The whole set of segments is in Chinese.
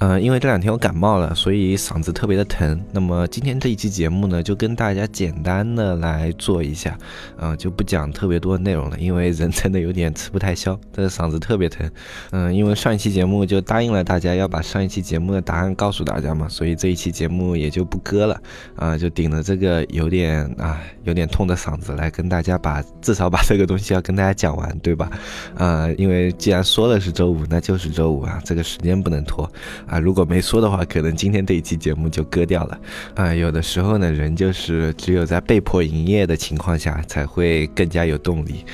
嗯，因为这两天我感冒了，所以嗓子特别的疼。那么今天这一期节目呢，就跟大家简单的来做一下，嗯，就不讲特别多的内容了，因为人真的有点吃不太消，这个嗓子特别疼。嗯，因为上一期节目就答应了大家要把上一期节目的答案告诉大家嘛，所以这一期节目也就不割了，啊，就顶着这个有点啊有点痛的嗓子来跟大家把至少把这个东西要跟大家讲完，对吧？啊，因为既然说了是周五，那就是周五啊，这个时间不能拖。啊，如果没说的话，可能今天这一期节目就割掉了。啊，有的时候呢，人就是只有在被迫营业的情况下，才会更加有动力。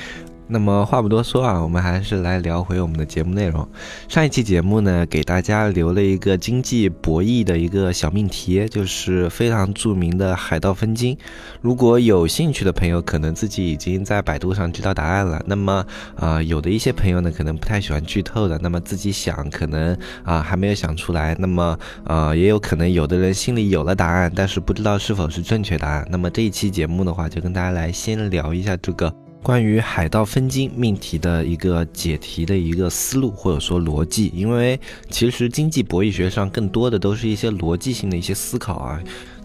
那么话不多说啊，我们还是来聊回我们的节目内容。上一期节目呢，给大家留了一个经济博弈的一个小命题，就是非常著名的海盗分金。如果有兴趣的朋友，可能自己已经在百度上知道答案了。那么啊，有的一些朋友呢，可能不太喜欢剧透的，那么自己想可能啊还没有想出来。那么呃，也有可能有的人心里有了答案，但是不知道是否是正确答案。那么这一期节目的话，就跟大家来先聊一下这个。关于海盗分金命题的一个解题的一个思路或者说逻辑，因为其实经济博弈学上更多的都是一些逻辑性的一些思考啊。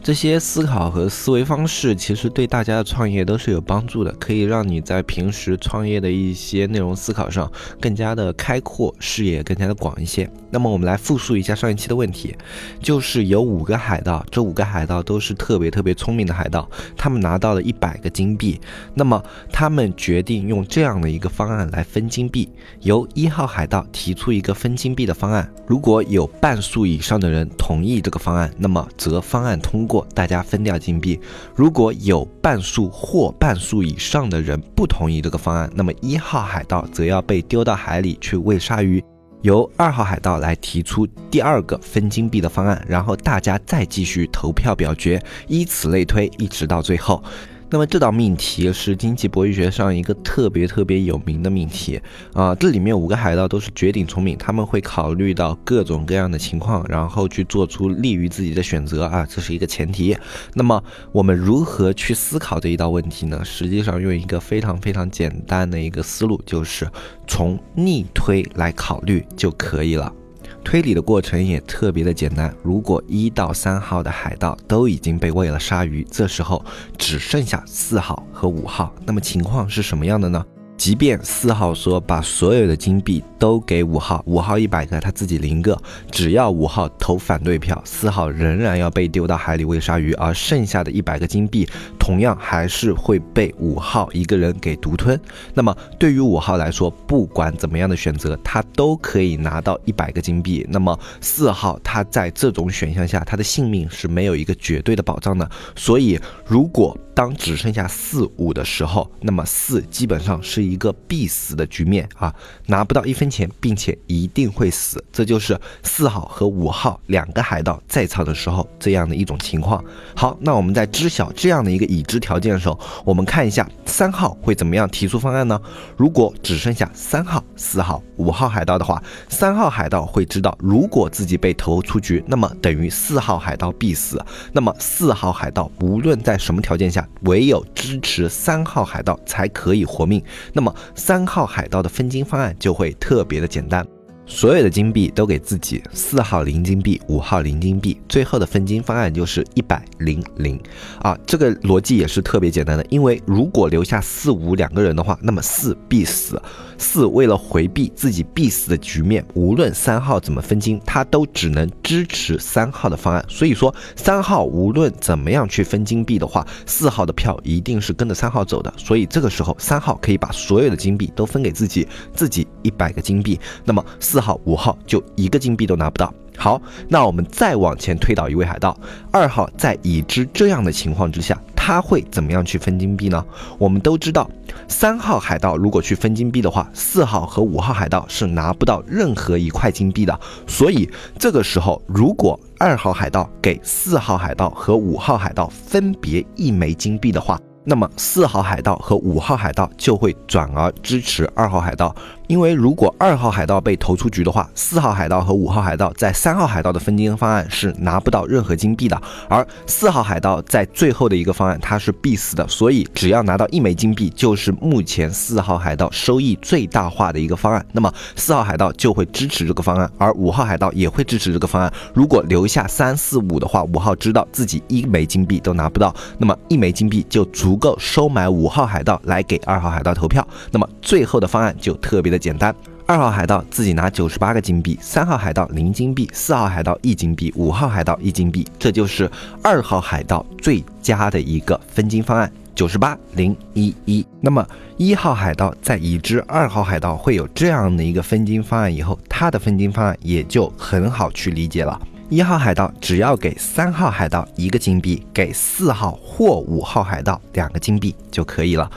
这些思考和思维方式其实对大家的创业都是有帮助的，可以让你在平时创业的一些内容思考上更加的开阔，视野更加的广一些。那么我们来复述一下上一期的问题，就是有五个海盗，这五个海盗都是特别特别聪明的海盗，他们拿到了一百个金币，那么他们决定用这样的一个方案来分金币，由一号海盗提出一个分金币的方案，如果有半数以上的人同意这个方案，那么则方案通过。大家分掉金币，如果有半数或半数以上的人不同意这个方案，那么一号海盗则要被丢到海里去喂鲨鱼，由二号海盗来提出第二个分金币的方案，然后大家再继续投票表决，以此类推，一直到最后。那么这道命题是经济博弈学上一个特别特别有名的命题啊，这里面五个海盗都是绝顶聪明，他们会考虑到各种各样的情况，然后去做出利于自己的选择啊，这是一个前提。那么我们如何去思考这一道问题呢？实际上用一个非常非常简单的一个思路，就是从逆推来考虑就可以了。推理的过程也特别的简单。如果一到三号的海盗都已经被喂了鲨鱼，这时候只剩下四号和五号，那么情况是什么样的呢？即便四号说把所有的金币都给五号，五号一百个，他自己零个，只要五号投反对票，四号仍然要被丢到海里喂鲨鱼，而剩下的一百个金币同样还是会被五号一个人给独吞。那么对于五号来说，不管怎么样的选择，他都可以拿到一百个金币。那么四号他在这种选项下，他的性命是没有一个绝对的保障的。所以如果当只剩下四五的时候，那么四基本上是一个必死的局面啊，拿不到一分钱，并且一定会死。这就是四号和五号两个海盗在场的时候这样的一种情况。好，那我们在知晓这样的一个已知条件的时候，我们看一下三号会怎么样提出方案呢？如果只剩下三号、四号、五号海盗的话，三号海盗会知道，如果自己被投出局，那么等于四号海盗必死。那么四号海盗无论在什么条件下，唯有支持三号海盗才可以活命，那么三号海盗的分金方案就会特别的简单。所有的金币都给自己，四号零金币，五号零金币，最后的分金方案就是一百零零。啊，这个逻辑也是特别简单的，因为如果留下四五两个人的话，那么四必死，四为了回避自己必死的局面，无论三号怎么分金，他都只能支持三号的方案，所以说三号无论怎么样去分金币的话，四号的票一定是跟着三号走的，所以这个时候三号可以把所有的金币都分给自己，自己一百个金币，那么四。四号、五号就一个金币都拿不到。好，那我们再往前推导一位海盗，二号在已知这样的情况之下。他会怎么样去分金币呢？我们都知道，三号海盗如果去分金币的话，四号和五号海盗是拿不到任何一块金币的。所以这个时候，如果二号海盗给四号海盗和五号海盗分别一枚金币的话，那么四号海盗和五号海盗就会转而支持二号海盗。因为如果二号海盗被投出局的话，四号海盗和五号海盗在三号海盗的分金方案是拿不到任何金币的，而四号海盗在最后的一个方案它是必死的，所以只要拿到一枚金币，就是目前四号海盗收益最大化的一个方案。那么四号海盗就会支持这个方案，而五号海盗也会支持这个方案。如果留下三四五的话，五号知道自己一枚金币都拿不到，那么一枚金币就足够收买五号海盗来给二号海盗投票。那么最后的方案就特别的。简单，二号海盗自己拿九十八个金币，三号海盗零金币，四号海盗一金币，五号海盗一金币，这就是二号海盗最佳的一个分金方案，九十八零一一。那么一号海盗在已知二号海盗会有这样的一个分金方案以后，他的分金方案也就很好去理解了。一号海盗只要给三号海盗一个金币，给四号或五号海盗两个金币就可以了。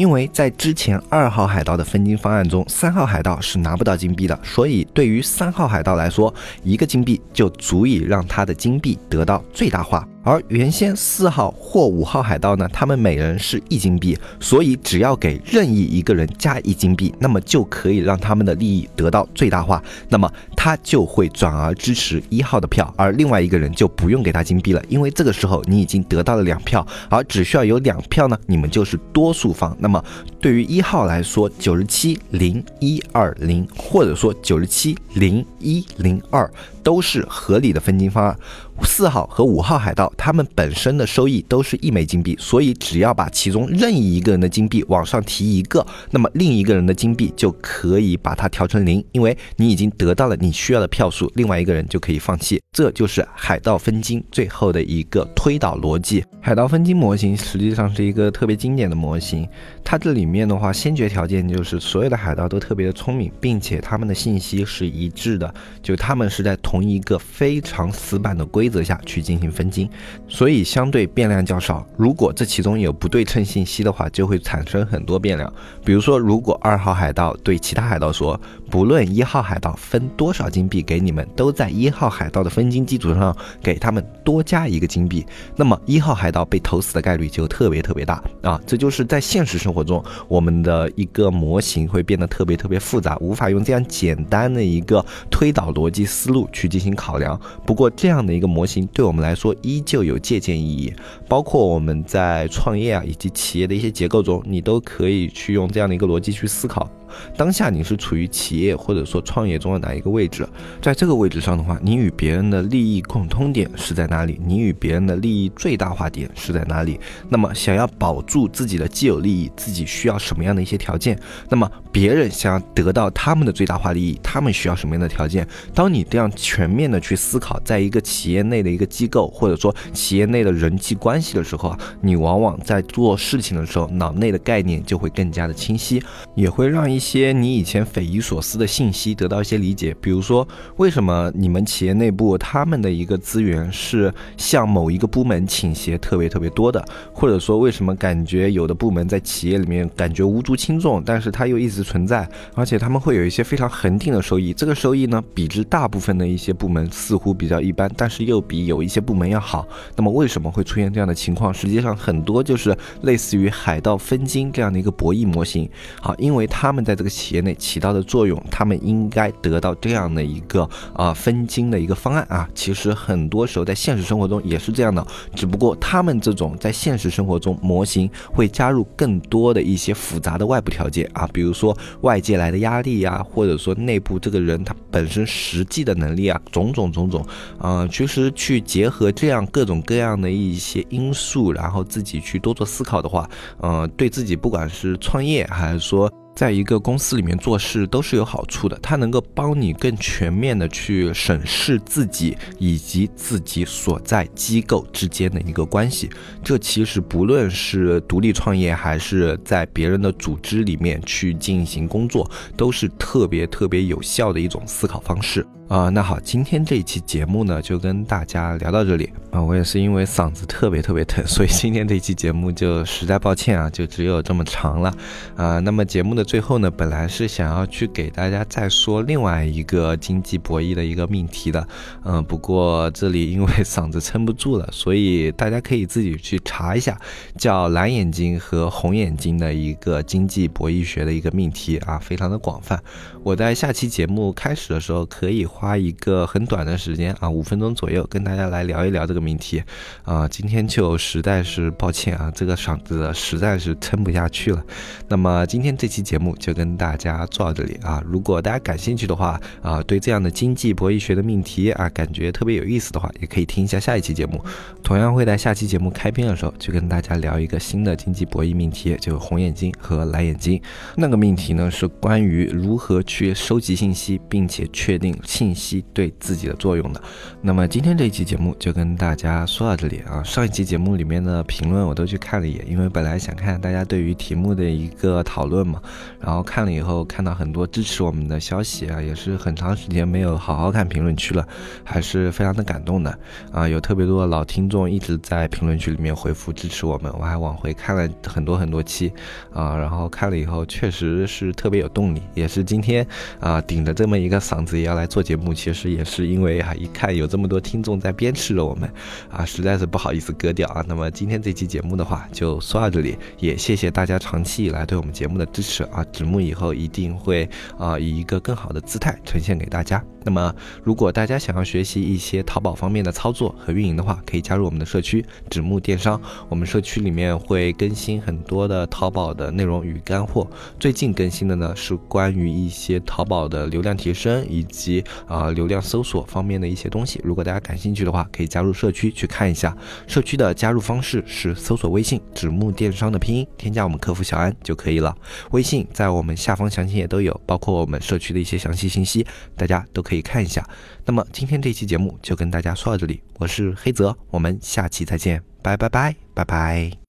因为在之前二号海盗的分金方案中，三号海盗是拿不到金币的，所以对于三号海盗来说，一个金币就足以让他的金币得到最大化。而原先四号或五号海盗呢，他们每人是一金币，所以只要给任意一个人加一金币，那么就可以让他们的利益得到最大化。那么他就会转而支持一号的票，而另外一个人就不用给他金币了，因为这个时候你已经得到了两票，而只需要有两票呢，你们就是多数方。那么对于一号来说，九十七零一二零，或者说九十七零一零二。都是合理的分金方案。四号和五号海盗，他们本身的收益都是一枚金币，所以只要把其中任意一个人的金币往上提一个，那么另一个人的金币就可以把它调成零，因为你已经得到了你需要的票数，另外一个人就可以放弃。这就是海盗分金最后的一个推导逻辑。海盗分金模型实际上是一个特别经典的模型，它这里面的话，先决条件就是所有的海盗都特别的聪明，并且他们的信息是一致的，就他们是在。同一个非常死板的规则下去进行分金，所以相对变量较少。如果这其中有不对称信息的话，就会产生很多变量。比如说，如果二号海盗对其他海盗说，不论一号海盗分多少金币给你们，都在一号海盗的分金基础上给他们多加一个金币，那么一号海盗被投死的概率就特别特别大啊！这就是在现实生生活中，我们的一个模型会变得特别特别复杂，无法用这样简单的一个推导逻辑思路。去进行考量，不过这样的一个模型对我们来说依旧有借鉴意义，包括我们在创业啊以及企业的一些结构中，你都可以去用这样的一个逻辑去思考。当下你是处于企业或者说创业中的哪一个位置？在这个位置上的话，你与别人的利益共通点是在哪里？你与别人的利益最大化点是在哪里？那么想要保住自己的既有利益，自己需要什么样的一些条件？那么别人想要得到他们的最大化利益，他们需要什么样的条件？当你这样全面的去思考，在一个企业内的一个机构或者说企业内的人际关系的时候啊，你往往在做事情的时候，脑内的概念就会更加的清晰，也会让一一些你以前匪夷所思的信息得到一些理解，比如说为什么你们企业内部他们的一个资源是向某一个部门倾斜特别特别多的，或者说为什么感觉有的部门在企业里面感觉无足轻重，但是它又一直存在，而且他们会有一些非常恒定的收益，这个收益呢比之大部分的一些部门似乎比较一般，但是又比有一些部门要好。那么为什么会出现这样的情况？实际上很多就是类似于海盗分金这样的一个博弈模型。好，因为他们在在这个企业内起到的作用，他们应该得到这样的一个啊分金的一个方案啊。其实很多时候在现实生活中也是这样的，只不过他们这种在现实生活中模型会加入更多的一些复杂的外部条件啊，比如说外界来的压力呀，或者说内部这个人他本身实际的能力啊，种种种种，嗯，其实去结合这样各种各样的一些因素，然后自己去多做思考的话，嗯，对自己不管是创业还是说。在一个公司里面做事都是有好处的，它能够帮你更全面的去审视自己以及自己所在机构之间的一个关系。这其实不论是独立创业还是在别人的组织里面去进行工作，都是特别特别有效的一种思考方式。啊，那好，今天这一期节目呢，就跟大家聊到这里啊。我也是因为嗓子特别特别疼，所以今天这一期节目就实在抱歉啊，就只有这么长了啊。那么节目的最后呢，本来是想要去给大家再说另外一个经济博弈的一个命题的，嗯，不过这里因为嗓子撑不住了，所以大家可以自己去查一下，叫蓝眼睛和红眼睛的一个经济博弈学的一个命题啊，非常的广泛。我在下期节目开始的时候可以。花一个很短的时间啊，五分钟左右，跟大家来聊一聊这个命题啊。今天就实在是抱歉啊，这个嗓子实在是撑不下去了。那么今天这期节目就跟大家做到这里啊。如果大家感兴趣的话啊，对这样的经济博弈学的命题啊，感觉特别有意思的话，也可以听一下下一期节目。同样会在下期节目开篇的时候，就跟大家聊一个新的经济博弈命题，就是红眼睛和蓝眼睛。那个命题呢，是关于如何去收集信息，并且确定信。信息对自己的作用的，那么今天这一期节目就跟大家说到这里啊。上一期节目里面的评论我都去看了一眼，因为本来想看大家对于题目的一个讨论嘛，然后看了以后看到很多支持我们的消息啊，也是很长时间没有好好看评论区了，还是非常的感动的啊。有特别多的老听众一直在评论区里面回复支持我们，我还往回看了很多很多期啊，然后看了以后确实是特别有动力，也是今天啊顶着这么一个嗓子也要来做节目。目其实也是因为啊，一看有这么多听众在鞭笞着我们，啊，实在是不好意思割掉啊。那么今天这期节目的话，就说到这里，也谢谢大家长期以来对我们节目的支持啊。子木以后一定会啊，以一个更好的姿态呈现给大家。那么，如果大家想要学习一些淘宝方面的操作和运营的话，可以加入我们的社区“纸木电商”。我们社区里面会更新很多的淘宝的内容与干货。最近更新的呢是关于一些淘宝的流量提升以及啊流量搜索方面的一些东西。如果大家感兴趣的话，可以加入社区去看一下。社区的加入方式是搜索微信“纸木电商”的拼音，添加我们客服小安就可以了。微信在我们下方详情页都有，包括我们社区的一些详细信息，大家都可以。看一下。那么今天这期节目就跟大家说到这里，我是黑泽，我们下期再见，拜拜拜拜拜。